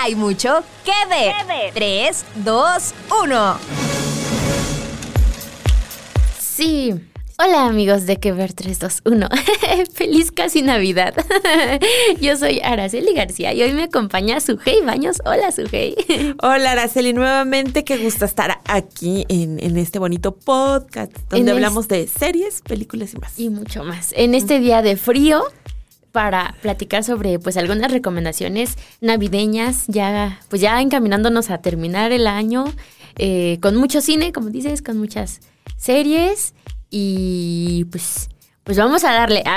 Hay mucho que ver. 3, 2, 1. Sí. Hola amigos de Que Ver 321. Feliz casi Navidad. Yo soy Araceli García y hoy me acompaña Sujei Baños. Hola Sujei. Hola Araceli, nuevamente qué gusto estar aquí en, en este bonito podcast donde En hablamos de series, películas y más. Y mucho más. En este día de frío para platicar sobre pues algunas recomendaciones navideñas ya pues ya encaminándonos a terminar el año eh, con mucho cine como dices con muchas series y pues pues vamos a darle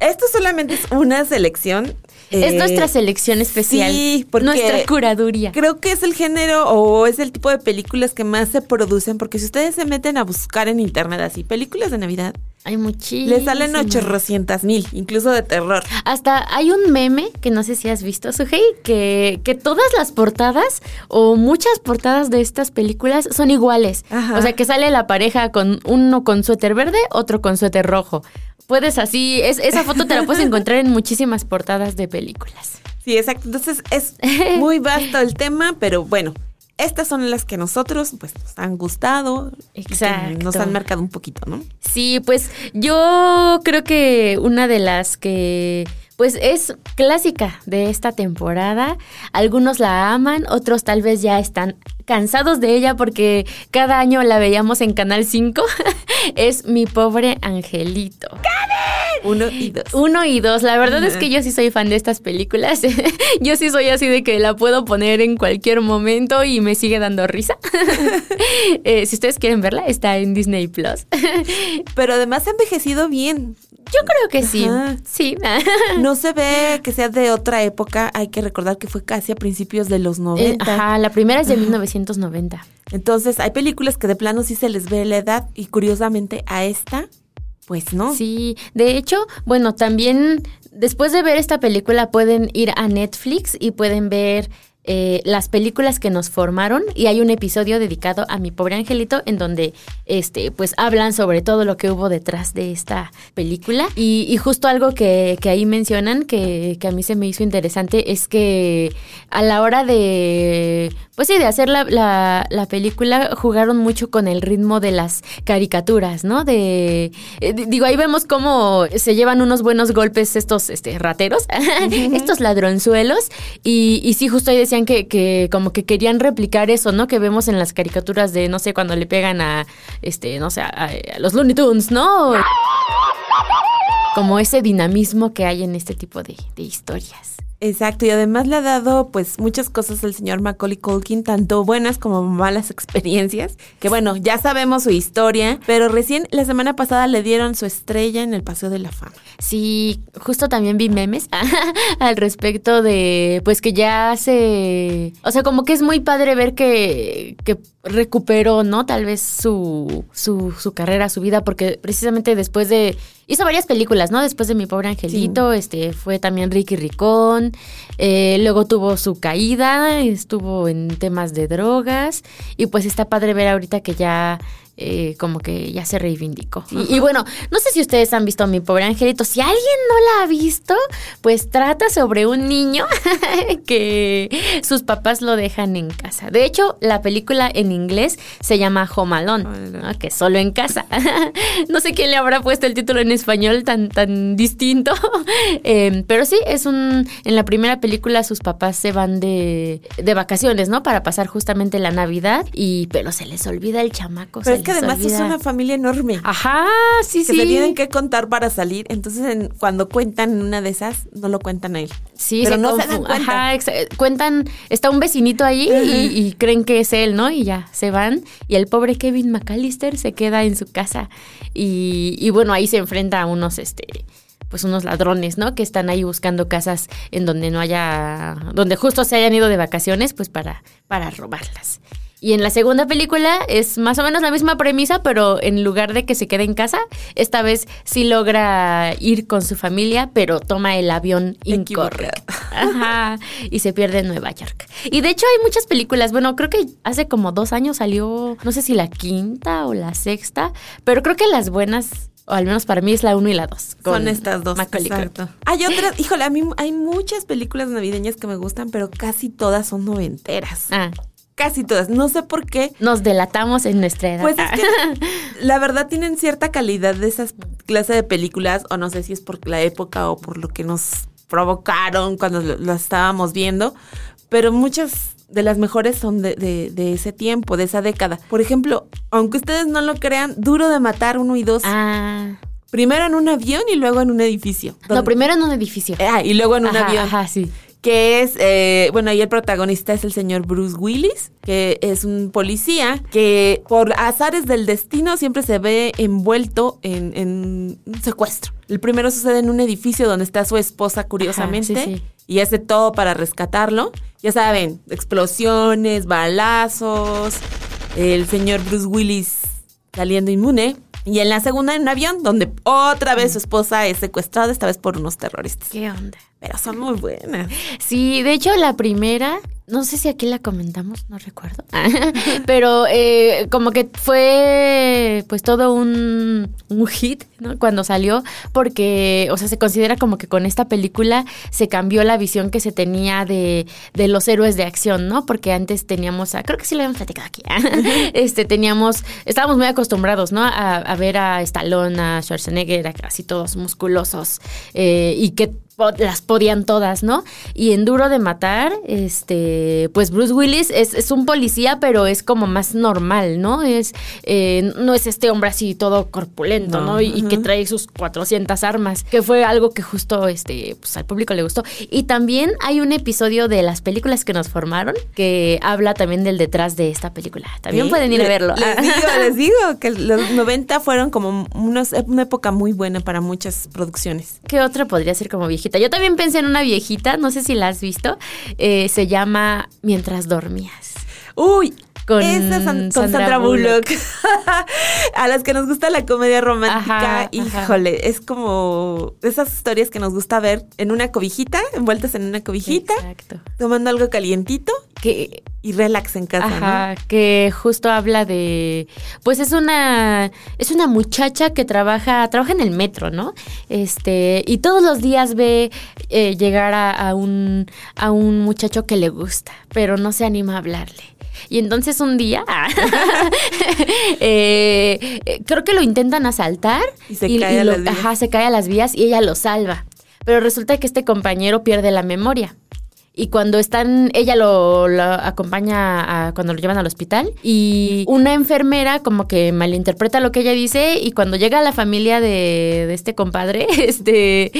Esto solamente es una selección. Es eh, nuestra selección especial Sí, porque nuestra curaduría Creo que es el género o es el tipo de películas que más se producen, porque si ustedes se meten a buscar en internet así, películas de Navidad, hay muchísimas les salen 800 mil, incluso de terror. Hasta hay un meme que no sé si has visto, Sujei, que, que todas las portadas o muchas portadas de estas películas son iguales. Ajá. O sea, que sale la pareja con uno con suéter verde, otro con suéter rojo. Puedes así, es, esa foto te la puedes encontrar en muchísimas portadas de películas. Sí, exacto. Entonces es muy vasto el tema, pero bueno, estas son las que nosotros pues nos han gustado, y que Exacto. nos han marcado un poquito, ¿no? Sí, pues yo creo que una de las que pues es clásica de esta temporada. Algunos la aman, otros tal vez ya están cansados de ella porque cada año la veíamos en Canal 5. es Mi pobre angelito. Uno y dos. Uno y dos. La verdad es que yo sí soy fan de estas películas. yo sí soy así de que la puedo poner en cualquier momento y me sigue dando risa. Eh, si ustedes quieren verla, está en Disney Plus. Pero además ha envejecido bien. Yo creo que sí. Ajá. Sí. No se ve que sea de otra época. Hay que recordar que fue casi a principios de los Eh, 90. Ajá, la primera es de 1990. Entonces, hay películas que de plano sí se les ve la edad. Y curiosamente, a esta, pues no. Sí, de hecho, bueno, también después de ver esta película pueden ir a Netflix y pueden ver eh, las películas que nos formaron y hay un episodio dedicado a mi pobre angelito en donde este pues hablan sobre todo lo que hubo detrás de esta película. Y, y justo algo que, que ahí mencionan que, que a mí se me hizo interesante es que a la hora de pues sí de hacer la, la, la película jugaron mucho con el ritmo de las caricaturas no de eh, di- digo ahí vemos cómo se llevan unos buenos golpes estos este rateros estos ladronzuelos y, y sí justo ahí decían que, que como que querían replicar eso no que vemos en las caricaturas de no sé cuando le pegan a este no sé a, a los Looney Tunes no como ese dinamismo que hay en este tipo de, de historias Exacto, y además le ha dado pues muchas cosas al señor Macaulay Culkin, tanto buenas como malas experiencias, que bueno, ya sabemos su historia, pero recién la semana pasada le dieron su estrella en el Paseo de la Fama. Sí, justo también vi memes al respecto de, pues que ya se, o sea, como que es muy padre ver que, que recuperó, ¿no? Tal vez su, su, su carrera, su vida, porque precisamente después de, hizo varias películas, ¿no? Después de Mi Pobre Angelito, este, fue también Ricky Ricón, eh, luego tuvo su caída, estuvo en temas de drogas, y pues está padre ver ahorita que ya eh, como que ya se reivindicó. Y, y bueno, no sé si ustedes han visto a mi pobre angelito. Si alguien no la ha visto, pues trata sobre un niño que sus papás lo dejan en casa. De hecho, la película en inglés se llama Home Alone, ¿no? que solo en casa. no sé quién le habrá puesto el título en español tan, tan distinto. Eh, pero sí, es un. En la primera película sus papás se van de, de vacaciones, ¿no? Para pasar justamente la Navidad. Y, pero se les olvida el chamaco. Pero que además es una familia enorme. Ajá, sí, que sí. se tienen que contar para salir, entonces en- cuando cuentan una de esas, no lo cuentan a él. Sí, pero se no se confu- dan cuenta. Ajá, cuentan, está un vecinito ahí y, y creen que es él, ¿no? Y ya, se van. Y el pobre Kevin McAllister se queda en su casa. Y, y bueno, ahí se enfrenta a unos, este, pues unos ladrones, ¿no? Que están ahí buscando casas en donde no haya, donde justo se hayan ido de vacaciones, pues para, para robarlas. Y en la segunda película es más o menos la misma premisa, pero en lugar de que se quede en casa, esta vez sí logra ir con su familia, pero toma el avión incorrecto. Ajá. Y se pierde en Nueva York. Y de hecho hay muchas películas. Bueno, creo que hace como dos años salió, no sé si la quinta o la sexta, pero creo que las buenas o al menos para mí es la 1 y la 2. Son estas dos. Exacto. Hay otras, híjole, a mí hay muchas películas navideñas que me gustan, pero casi todas son noventeras. Ah. Casi todas. No sé por qué. Nos delatamos en nuestra edad. Pues es que la verdad tienen cierta calidad de esas clases de películas, o no sé si es por la época o por lo que nos provocaron cuando las estábamos viendo, pero muchas de las mejores son de, de, ese tiempo, de esa década. Por ejemplo, aunque ustedes no lo crean, Duro de Matar uno y dos. Ah. Primero en un avión y luego en un edificio. No, primero en un edificio. Ah, y luego en un avión. Ajá, sí. Que es, eh, bueno, ahí el protagonista es el señor Bruce Willis, que es un policía que por azares del destino siempre se ve envuelto en, un secuestro. El primero sucede en un edificio donde está su esposa, curiosamente, y hace todo para rescatarlo ya saben, explosiones, balazos, el señor Bruce Willis saliendo inmune. Y en la segunda en un avión donde otra vez su esposa es secuestrada, esta vez por unos terroristas. ¿Qué onda? Pero son muy buenas. Sí, de hecho la primera no sé si aquí la comentamos, no recuerdo, pero eh, como que fue pues todo un, hit ¿no? cuando salió, porque, o sea, se considera como que con esta película se cambió la visión que se tenía de, de los héroes de acción, ¿no? Porque antes teníamos, a, creo que sí lo habíamos platicado aquí, este, teníamos, estábamos muy acostumbrados, ¿no? A, ver a Stallone, a Schwarzenegger, así todos musculosos, eh, y que las podían todas, ¿no? Y en Duro de Matar, este, pues Bruce Willis es, es un policía, pero es como más normal, ¿no? Es, eh, no es este hombre así todo corpulento, ¿no? Y, que trae sus 400 armas, que fue algo que justo, este, pues al público le gustó. Y también hay un episodio de las películas que nos formaron que habla también del detrás de esta película. También pueden ir a verlo. Les digo, les digo que los 90 fueron como unos, una época muy buena para muchas producciones. ¿Qué otra podría ser como viejita? Yo también pensé en una viejita, no sé si la has visto. Eh, se llama Mientras dormías. Uy, con, Esa Sandra, Bullock. a las que nos gusta la comedia romántica, híjole, es como esas historias que nos gusta ver en una cobijita, envueltas en una cobijita, Exacto. tomando algo calientito que, y relax en casa. Ajá, que justo habla de, pues es una, es una muchacha que trabaja, trabaja en el metro, ¿no? Este, y todos los días ve eh, llegar a, un, a un muchacho que le gusta, pero no se anima a hablarle. Y entonces un día, eh, eh, creo que lo intentan asaltar. Y se cae a las vías. Ajá, se cae a las vías y ella lo salva. Pero resulta que este compañero pierde la memoria. Y cuando están, ella lo, acompaña a, cuando lo llevan al hospital y una enfermera como que malinterpreta lo que ella dice y cuando llega a la familia de, este compadre, este,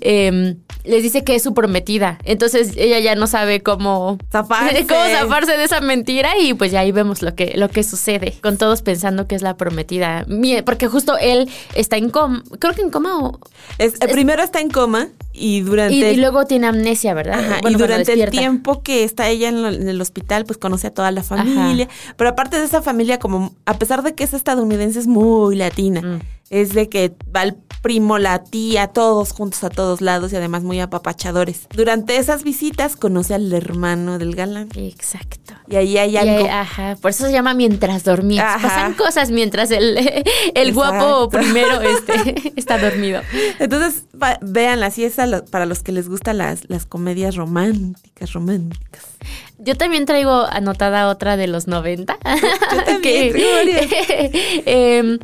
em, les dice que es su prometida. Entonces ella ya no sabe cómo zafarse. cómo zafarse de esa mentira y pues ya ahí vemos lo que, lo que sucede con todos pensando que es la prometida. Porque justo él está en coma, creo que en coma o... Es, primero está en coma y durante... Y, luego tiene amnesia, ¿verdad? y durante el tiempo que está ella en, el hospital, pues conoce a toda la familia. Pero aparte de esa familia, como a pesar de que es estadounidense, es muy latina. Mm. Es de que va el primo, la tía, todos juntos a todos lados y además muy apapachadores. Durante esas visitas conoce al hermano del galán. Exacto. Y ahí hay algo. ajá, por eso se llama mientras dormías. Pasan cosas mientras el, el guapo primero este, está dormido. Entonces, véanla, así es para los que les gustan las, las comedias románticas, románticas. Yo también traigo anotada otra de los 90. Yo también em,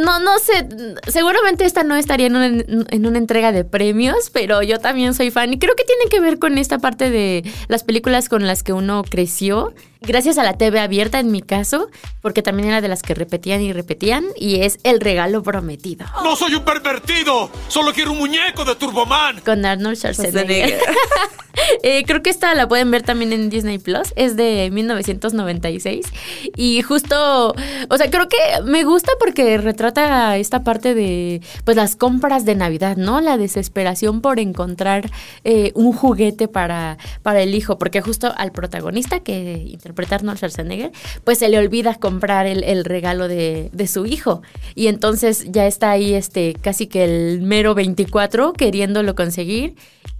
no, no sé, seguramente esta no estaría en una, en una entrega de premios, pero yo también soy fan. Y creo que tiene que ver con esta parte de las películas con las que uno creció gracias a la TV abierta en mi caso, porque también era de las que repetían y repetían, y es El regalo prometido. ¡No soy un pervertido! ¡Solo quiero un muñeco de Turboman! Con Arnold Schwarzenegger. Eh, creo que esta la pueden ver también en Disney Plus, es de 1996, y justo, o sea, creo que me gusta porque retrata esta parte de, pues, las compras de Navidad, ¿no? La desesperación por encontrar eh, un juguete para, para el hijo, porque justo al protagonista que interpreta Arnold Schwarzenegger, pues se le olvida comprar el, el regalo de, de, su hijo. Y entonces ya está ahí este casi que el mero 24 queriéndolo conseguir.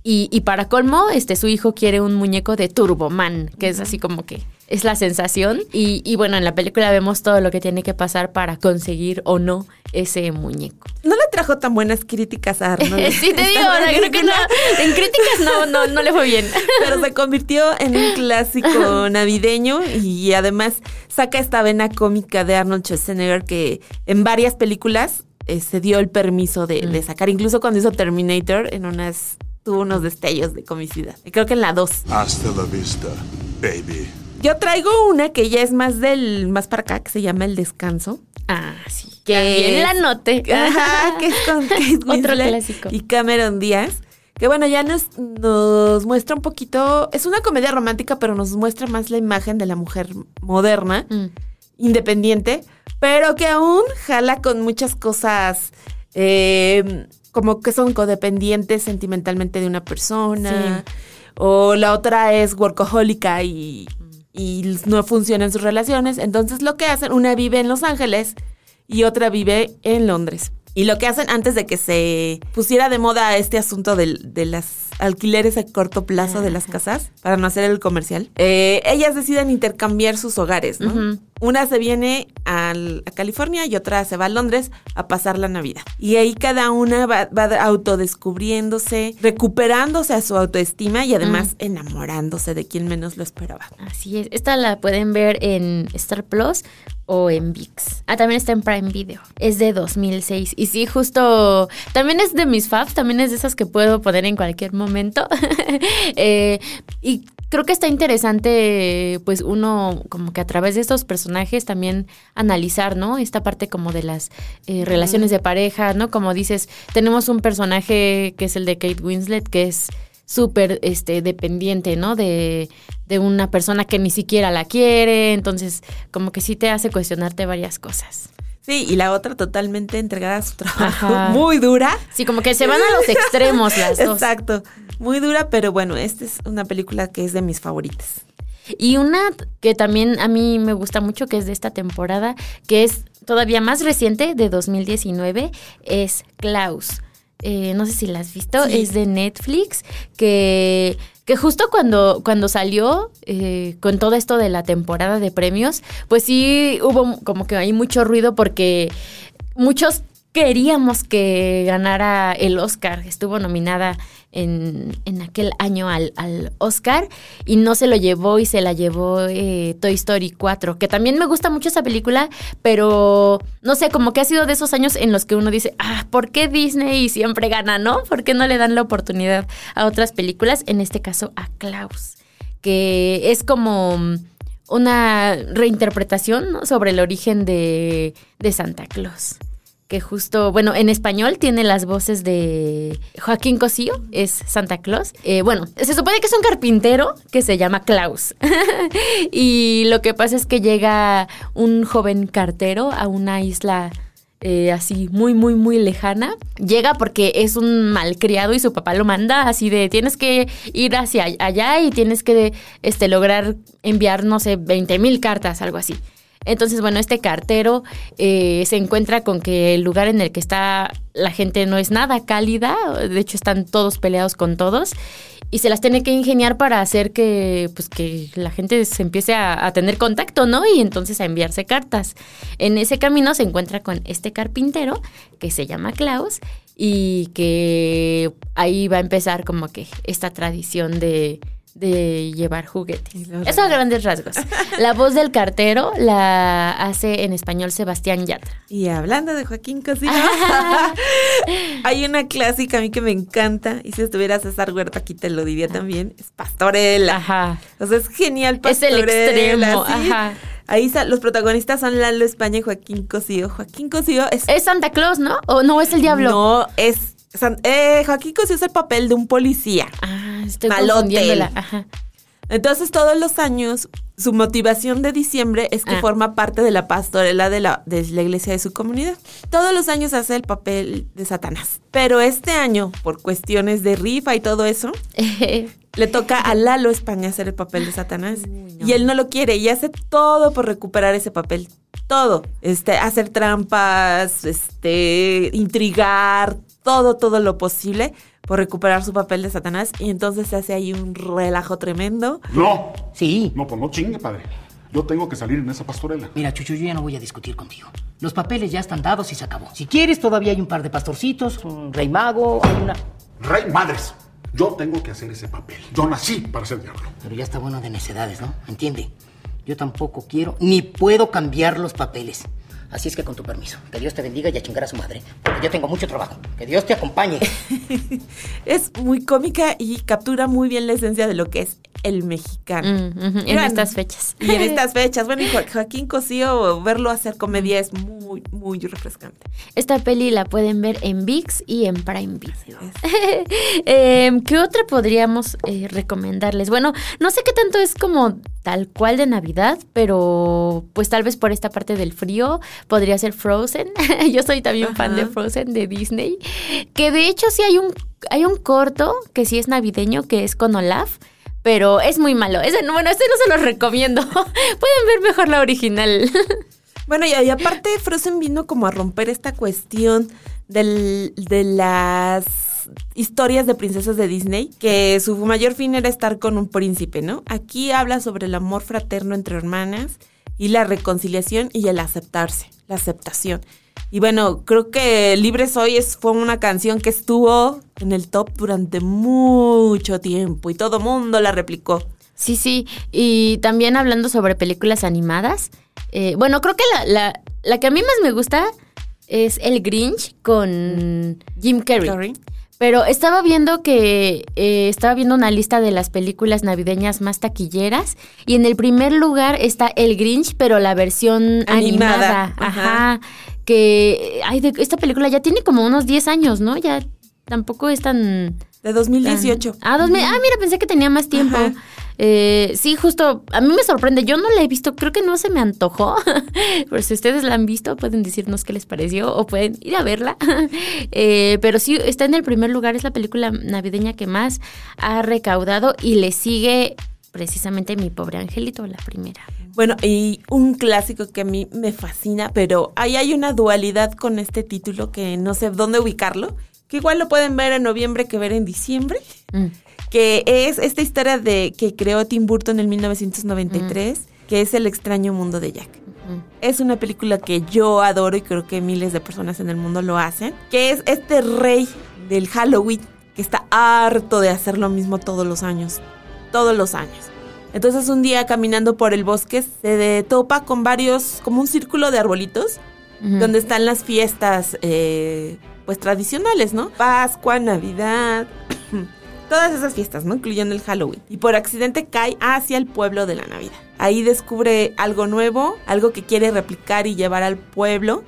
Y, y para colmo, este, su hijo quiere un muñeco de Turboman, que es así como que es la sensación. Y, y, bueno, en la película vemos todo lo que tiene que pasar para conseguir o no ese muñeco. No le trajo tan buenas críticas a Arnold. sí, te digo, o sea, creo que no, en críticas no, no, no le fue bien. Pero se convirtió en un clásico navideño y además saca esta vena cómica de Arnold Schwarzenegger que en varias películas eh, se dio el permiso de, mm. de sacar. Incluso cuando hizo Terminator en unas tuvo unos destellos de comicidad. Creo que en la 2. Hasta la vista, baby. Yo traigo una que ya es más del más para acá, que se llama El Descanso. Ah, sí. Que También la note. Ajá, que es con Kate Otro clásico. y Cameron Díaz. Que bueno, ya nos, nos muestra un poquito. Es una comedia romántica, pero nos muestra más la imagen de la mujer moderna, mm. independiente, pero que aún jala con muchas cosas. Eh, como que son codependientes sentimentalmente de una persona. Sí. O la otra es workahólica y, y no funcionan sus relaciones. Entonces lo que hacen, una vive en Los Ángeles y otra vive en Londres. Y lo que hacen antes de que se pusiera de moda este asunto de, de las alquileres a corto plazo de las casas, para no hacer el comercial, eh, ellas deciden intercambiar sus hogares, ¿no? Uh -huh. Una se viene al, a California y otra se va a Londres a pasar la Navidad. Y ahí cada una va, va autodescubriéndose, recuperándose a su autoestima y además enamorándose de quien menos lo esperaba. Así es. Esta la pueden ver en Star Plus o en VIX. Ah, también está en Prime Video. Es de 2006. Y sí, justo. También es de mis faves. También es de esas que puedo poner en cualquier momento. eh, y creo que está interesante, pues uno como que a través de estos personajes también analizar, ¿no? Esta parte como de las eh, relaciones de pareja, ¿no? Como dices, tenemos un personaje que es el de Kate Winslet, que es súper este, dependiente, ¿no? De, de una persona que ni siquiera la quiere, entonces como que sí te hace cuestionarte varias cosas. Sí, y la otra totalmente entregada a su trabajo, Ajá. muy dura. Sí, como que se van a los extremos las dos. Exacto, muy dura, pero bueno, esta es una película que es de mis favoritas. Y una que también a mí me gusta mucho, que es de esta temporada, que es todavía más reciente, de 2019, es Klaus. Eh, no sé si la has visto, sí. es de Netflix, que, que justo cuando, cuando salió eh, con todo esto de la temporada de premios, pues sí hubo como que hay mucho ruido porque muchos queríamos que ganara el Oscar. Estuvo nominada en, en aquel año al, al, Oscar y no se lo llevó y se la llevó eh, Toy Story 4, que también me gusta mucho esa película, pero no sé, como que ha sido de esos años en los que uno dice, ah, ¿por qué Disney siempre gana, no? ¿Por qué no le dan la oportunidad a otras películas? En este caso a Klaus, que es como una reinterpretación sobre el origen de, de Santa Claus que justo, bueno, en español tiene las voces de Joaquín Cosío, es Santa Claus. Eh, bueno, se supone que es un carpintero que se llama Klaus. y lo que pasa es que llega un joven cartero a una isla eh, así muy, muy, muy lejana. Llega porque es un malcriado y su papá lo manda así de tienes que ir hacia allá y tienes que este, lograr enviar, no sé, 20 mil cartas, algo así. Entonces, bueno, este cartero eh, se encuentra con que el lugar en el que está la gente no es nada cálida, de hecho están todos peleados con todos y se las tiene que ingeniar para hacer que pues que la gente se empiece a, a, tener contacto, ¿no? Y entonces a enviarse cartas. En ese camino se encuentra con este carpintero que se llama Klaus y que ahí va a empezar como que esta tradición de de llevar juguetes. Eso a grandes rasgos. La voz del cartero la hace en español Sebastián Yatra. Y hablando de Joaquín Cosío, hay una clásica a mí que me encanta, y si estuviera César Huerta aquí te lo diría también, es Pastorela. Ajá. O sea, es genial Pastorela. Es el extremo, ¿sí? ajá. Ahí los protagonistas son Lalo España y Joaquín Cosío. Joaquín Cosío es... Es Santa Claus, ¿no? ¿O no es el diablo? No, es eh, Joaquín Cosío es el papel de un policía. Ah, estoy malote. Ajá. Entonces, todos los años, su motivación de diciembre es que ah. forma parte de la pastorela de la, de la iglesia de su comunidad. Todos los años hace el papel de Satanás. Pero este año, por cuestiones de rifa y todo eso, le toca a Lalo España hacer el papel de Satanás. Y él no lo quiere y hace todo por recuperar ese papel. Todo. Este, hacer trampas, este, intrigar, todo, todo lo posible por recuperar su papel de Satanás. Y entonces se hace ahí un relajo tremendo. No. Sí. No, pues no chingue, padre. Yo tengo que salir en esa pastorela. Mira, Chucho, yo ya no voy a discutir contigo. Los papeles ya están dados y se acabó. Si quieres, todavía hay un par de pastorcitos, un rey mago, hay una... Rey madres. Yo tengo que hacer ese papel. Yo nací para ser diablo. Pero ya está bueno de necedades, ¿no? ¿Entiende? Yo tampoco quiero ni puedo cambiar los papeles. Así es que con tu permiso, que Dios te bendiga y a chingar a su madre. Porque yo tengo mucho trabajo. Que Dios te acompañe. es muy cómica y captura muy bien la esencia de lo que es el mexicano. Mm, En estas fechas. Y en estas fechas. Bueno, y Jo- Joaquín Cosío, verlo hacer comedia es muy, muy refrescante. Esta peli la pueden ver en VIX y en Prime Video. Eh, ¿Qué otra podríamos eh, recomendarles? Bueno, no sé qué tanto es como tal cual de Navidad, pero pues tal vez por esta parte del frío podría ser Frozen. Yo soy también fan de. Frozen de Disney. Que de hecho sí hay un, hay un corto que sí es navideño, que es con Olaf. Pero es muy malo. Ese, no- bueno, este no se los recomiendo. Pueden ver mejor la original. Bueno, y, y aparte Frozen vino como a romper esta cuestión del- de las historias de princesas de Disney, que su mayor fin era estar con un príncipe, ¿no? Aquí habla sobre el amor fraterno entre hermanas y la reconciliación y el aceptarse, la aceptación. Y bueno, creo que Libre Soy es, fue una canción que estuvo en el top durante mucho tiempo y todo mundo la replicó. Sí, sí. Y también hablando sobre películas animadas. eh, bueno, creo que la, la, la que a mí más me gusta es El Grinch con Jim Carrey. Carrey. Pero estaba viendo que eh, estaba viendo una lista de las películas navideñas más taquilleras y en el primer lugar está El Grinch, pero la versión Animada, animada. ajá. Ajá. Que ay, de- esta película ya tiene como unos 10 años, ¿no? Ya tampoco es tan De 2018. Tan- Ah, 2000. Ah, mira, pensé que tenía más tiempo. Ajá. Eh, sí, justo, a mí me sorprende. Yo no la he visto, creo que no se me antojó. Pero si ustedes la han visto, pueden decirnos qué les pareció o pueden ir a verla. Eh, pero sí, está en el primer lugar, es la película navideña que más ha recaudado y le sigue precisamente Mi Pobre Angelito, la primera. Bueno, y un clásico que a mí me fascina, pero ahí hay una dualidad con este título que no sé dónde ubicarlo, que igual lo pueden ver en noviembre que ver en diciembre, Mm. Que es esta historia de que creó Tim Burton en 1993, que es El extraño mundo de Jack. Es una película que yo adoro y creo que miles de personas en el mundo lo hacen, que es este rey del Halloween que está harto de hacer lo mismo todos los años, todos los años. Entonces un día caminando por el bosque se topa con varios, como un círculo de arbolitos, donde están las fiestas, eh, pues tradicionales, ¿no? Pascua, Navidad, todas esas fiestas, ¿no? Incluyendo el Halloween. Y por accidente cae hacia el pueblo de la Navidad. Ahí descubre algo nuevo, algo que quiere replicar y llevar al pueblo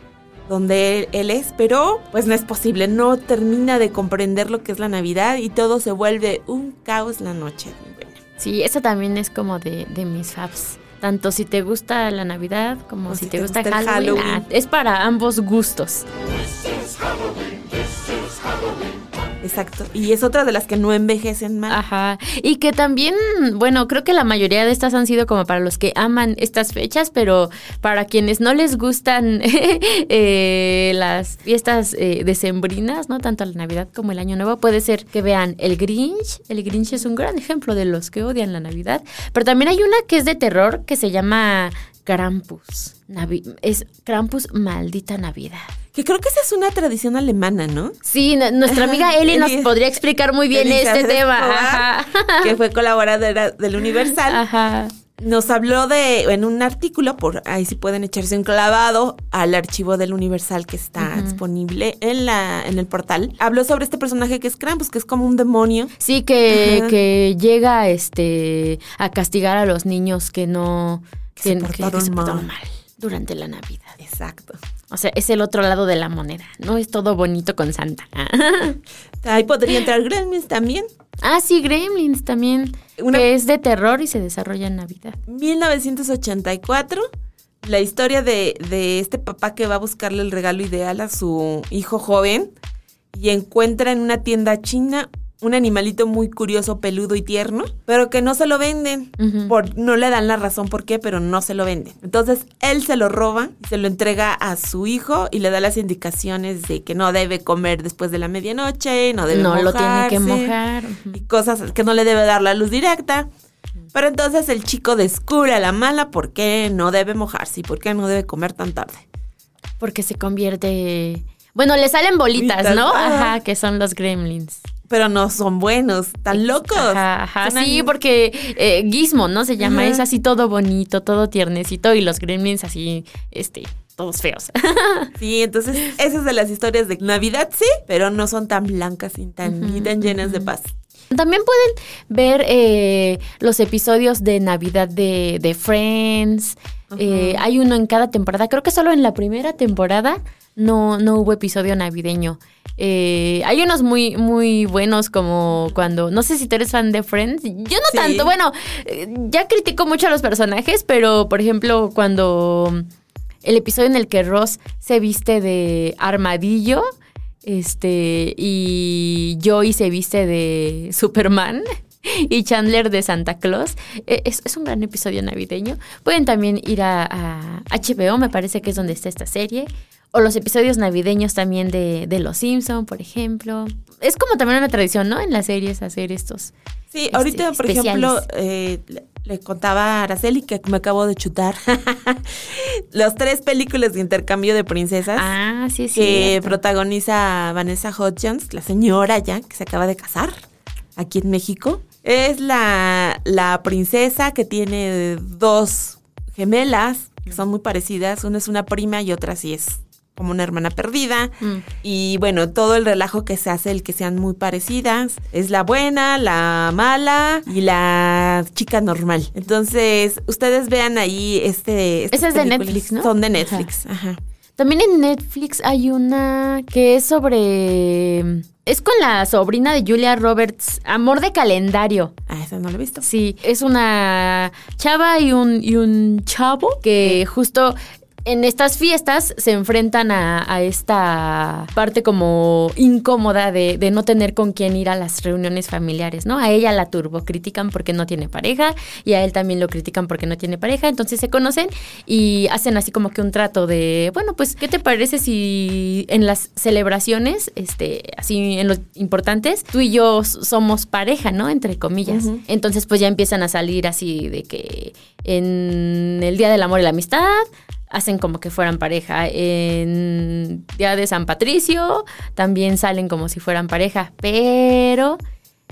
donde él, él es, pero pues no es posible, no termina de comprender lo que es la Navidad y todo se vuelve un caos la noche. Bueno, Sí, esa también es como de, de mis faves. Tanto si te gusta la Navidad como si, si te, te gusta, gusta. Halloween. ah, es para ambos gustos. Exacto. Y es otra de las que no envejecen mal. Ajá. Y que también, bueno, creo que la mayoría de estas han sido como para los que aman estas fechas, pero para quienes no les gustan eh, las fiestas eh, decembrinas, ¿no? Tanto la Navidad como el Año Nuevo, puede ser que vean el Grinch. El Grinch es un gran ejemplo de los que odian la Navidad. Pero también hay una que es de terror que se llama Krampus. Es Krampus, maldita Navidad. Que creo que esa es una tradición alemana, ¿no? Sí, nuestra amiga Eli nos Eli- podría explicar muy bien Elisa este tema. Escobar, Ajá. Que fue colaboradora del Universal. Ajá. Nos habló de, en un artículo, por ahí sí pueden echarse un clavado al archivo del Universal que está disponible en la, en el portal. Habló sobre este personaje que es Krampus, que es como un demonio. Sí, que, Ajá. que llega este a castigar a los niños que no Que se que- se portaron mal. mal durante la Navidad. Exacto. O sea, es el otro lado de la moneda. No es todo bonito con Santa. Ahí podría entrar Gremlins también. ah, sí, Gremlins también. Una- Que es de terror y se desarrolla en Navidad. 1984. La historia de, de este papá que va a buscarle el regalo ideal a su hijo joven y encuentra en una tienda china un animalito muy curioso, peludo y tierno, pero que no se lo venden. por, no le dan la razón por qué, pero no se lo venden. Entonces él se lo roba, se lo entrega a su hijo y le da las indicaciones de que no debe comer después de la medianoche, no debe No lo tiene que mojar. Y cosas que no le debe dar la luz directa. Pero entonces el chico descubre a la mala por qué no debe mojarse y por qué no debe comer tan tarde. Porque se convierte... Bueno, le salen bolitas, ¿no? Ajá, que son los gremlins. Pero no son buenos, tan locos. Ajá, Sí, porque eh, Gizmo, ¿no? Se llama, Ajá. es así todo bonito, todo tiernecito y los gremlins así, este, todos feos. Sí, entonces esas de las historias de Navidad sí, pero no son tan blancas y tan, y tan llenas de paz. También pueden ver eh, los episodios de Navidad de, de Friends. Eh, hay uno en cada temporada. Creo que solo en la primera temporada no, no hubo episodio navideño. Eh, hay unos muy, muy buenos como cuando... No sé si tú eres fan de Friends. Yo no Sí. tanto. Bueno, ya critico mucho a los personajes, pero por ejemplo cuando... El episodio en el que Ross se viste de armadillo este, y Joey se viste de Superman y Chandler de Santa Claus. Es, es un gran episodio navideño. Pueden también ir a, a HBO, me parece que es donde está esta serie. O los episodios navideños también de, de Los Simpson, por ejemplo. Es como también una tradición, ¿no? En las series hacer estos. Sí, este, ahorita, por ejemplo, eh, le, contaba a Araceli que me acabo de chutar las tres películas de intercambio de princesas Ah, sí, sí. que protagoniza Vanessa Hudgens, la señora ya que se acaba de casar aquí en México. Es la, la princesa que tiene dos gemelas que son muy parecidas. Una es una prima y otra sí es como una hermana perdida. Mm. Y bueno, todo el relajo que se hace, el que sean muy parecidas. Es la buena, la mala y la chica normal. Entonces, ustedes vean ahí este... estas Esa es de. Netflix, ¿no? Son de Netflix, ajá. También en Netflix hay una que es sobre... Es con la sobrina de Julia Roberts, Amor de Calendario. Ah, esa no la he visto. Sí, es una chava y un, y un chavo que justo en estas fiestas se enfrentan a, a esta parte como incómoda de, de no tener con quién ir a las reuniones familiares, ¿no? A ella la turbo critican porque no tiene pareja y a él también lo critican porque no tiene pareja, entonces se conocen y hacen así como que un trato de, bueno, pues, ¿qué te parece si en las celebraciones, este, así en los importantes, tú y yo somos pareja, ¿no? Entre comillas. Entonces, pues ya empiezan a salir así de que en el Día del Amor y la Amistad hacen como que fueran pareja. En Día de San Patricio también salen como si fueran pareja, pero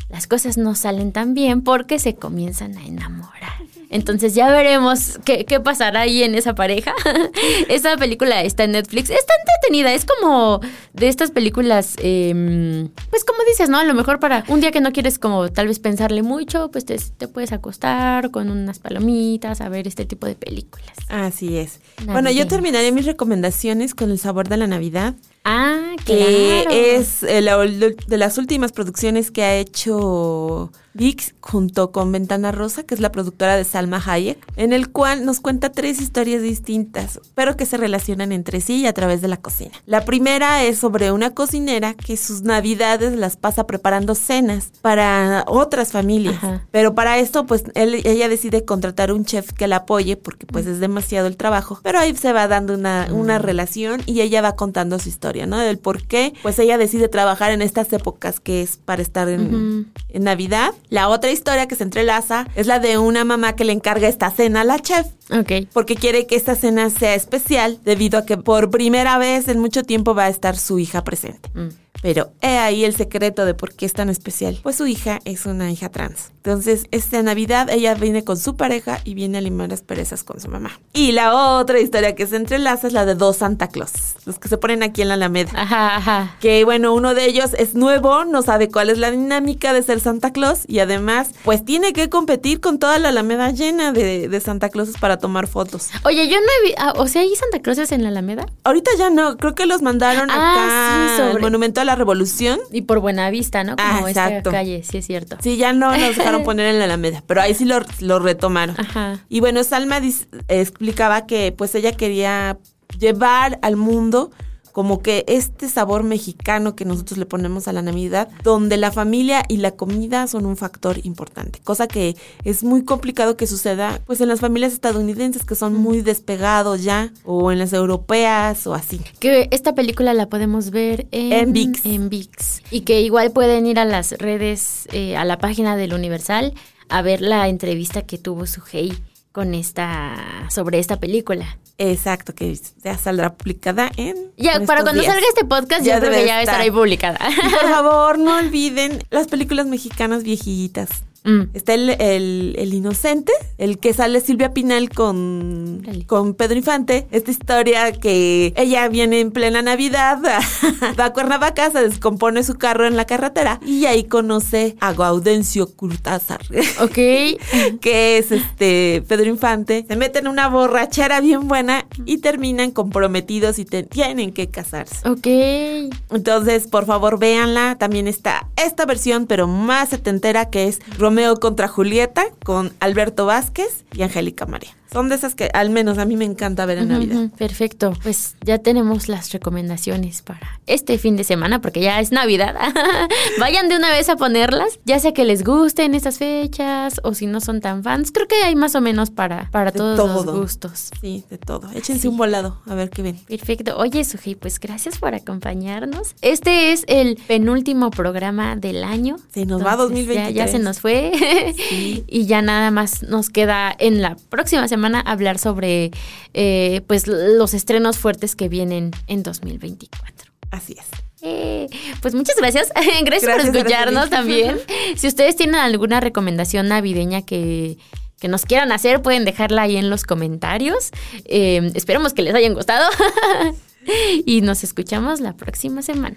las cosas no salen tan bien porque se comienzan a enamorar. Entonces ya veremos qué, qué pasará ahí en esa pareja. esa película está en Netflix. Está entretenida. Es como de estas películas, eh, pues como dices, ¿no? A lo mejor para un día que no quieres como tal vez pensarle mucho, pues te, te puedes acostar con unas palomitas a ver este tipo de películas. Así es. Bueno, yo terminaré mis recomendaciones con el sabor de la Navidad, Ah, que claro. es eh, la- de las últimas producciones que ha hecho VIX junto con Ventana Rosa, que es la productora de Salma Hayek, en el cual nos cuenta tres historias distintas, pero que se relacionan entre sí y a través de la cocina. La primera es sobre una cocinera que sus navidades las pasa preparando cenas para otras familias. Ajá. Pero para esto, pues él- ella decide contratar un chef que la apoye porque pues es demasiado el trabajo. Pero ahí se va dando una, una relación y ella va contando su historia, ¿no? Del por qué, pues ella decide trabajar en estas épocas que es para estar en, en Navidad. La otra historia que se entrelaza es la de una mamá que le encarga esta cena a la chef Ok. porque quiere que esta cena sea especial debido a que por primera vez en mucho tiempo va a estar su hija presente. Mm. Pero he ahí el secreto de por qué es tan especial. Pues su hija es una hija trans. Entonces, esta Navidad ella viene con su pareja y viene a limar las perezas con su mamá. Y la otra historia que se entrelaza es la de dos Santa Claus, los que se ponen aquí en la Alameda. Ajá, ajá. Que bueno, uno de ellos es nuevo, no sabe cuál es la dinámica de ser Santa Claus y además, pues tiene que competir con toda la Alameda llena de, de Santa Clauses para tomar fotos. Oye, yo no he visto. o sea, ¿hay Santa Clauses en la Alameda? Ahorita ya no, creo que los mandaron Ah, acá sí, al sobre- Monumento a la Revolución. Y por Buenavista, ¿no? Como Ah, esta calle, sí es cierto. Sí, ya no los dejaron poner en la Alameda, pero ahí sí lo, lo retomaron. Ajá. Y bueno, Salma dis- explicaba que pues ella quería llevar al mundo como que este sabor mexicano que nosotros le ponemos a la Navidad, donde la familia y la comida son un factor importante, cosa que es muy complicado que suceda pues en las familias estadounidenses que son muy despegados ya o en las europeas o así. Que esta película la podemos ver en, En ViX. en ViX. Y que igual pueden ir a las redes, eh, a la página del Universal, a ver la entrevista que tuvo Sujei con esta, sobre esta película. Exacto, que ya saldrá publicada en Ya, para cuando días. salga este podcast, Ya yo creo debe que ya estar. estará ahí publicada. Y por favor, no olviden las películas mexicanas viejitas. Mm. Está el, el- el inocente, el que sale Silvia Pinal con, Dale. con Pedro Infante. Esta historia que ella viene en plena Navidad, va a Cuernavaca, se descompone su carro en la carretera y ahí conoce a Gaudencio Curtázar. Ok. que es este Pedro Infante, se meten en una borrachera bien buena y terminan comprometidos y te- tienen que casarse. Ok. Entonces, por favor, véanla. También está esta versión, pero más setentera, que es Romeo contra Julieta, con Alberto Vázquez y Angélica María. Son de esas que al menos a mí me encanta ver en Navidad. Perfecto. Pues ya tenemos las recomendaciones para este fin de semana, porque ya es Navidad. Vayan de una vez a ponerlas, ya sea que les gusten estas fechas o si no son tan fans. Creo que hay más o menos para, para De todos los gustos. Sí, de todo. Échense un volado, a ver qué ven. Perfecto. Oye, Suji, pues gracias por acompañarnos. Este es el penúltimo programa del año. Se nos va Entonces, 2023. Ya, ya se nos fue. y ya nada más nos queda en la próxima semana hablar sobre eh, pues los estrenos fuertes que vienen en 2024. Así es. Eh, pues muchas gracias. gracias, Gracias, por escucharnos también. Si ustedes tienen alguna recomendación navideña que, que nos quieran hacer, pueden dejarla ahí en los comentarios. Eh, esperemos que les hayan gustado. y nos escuchamos la próxima semana.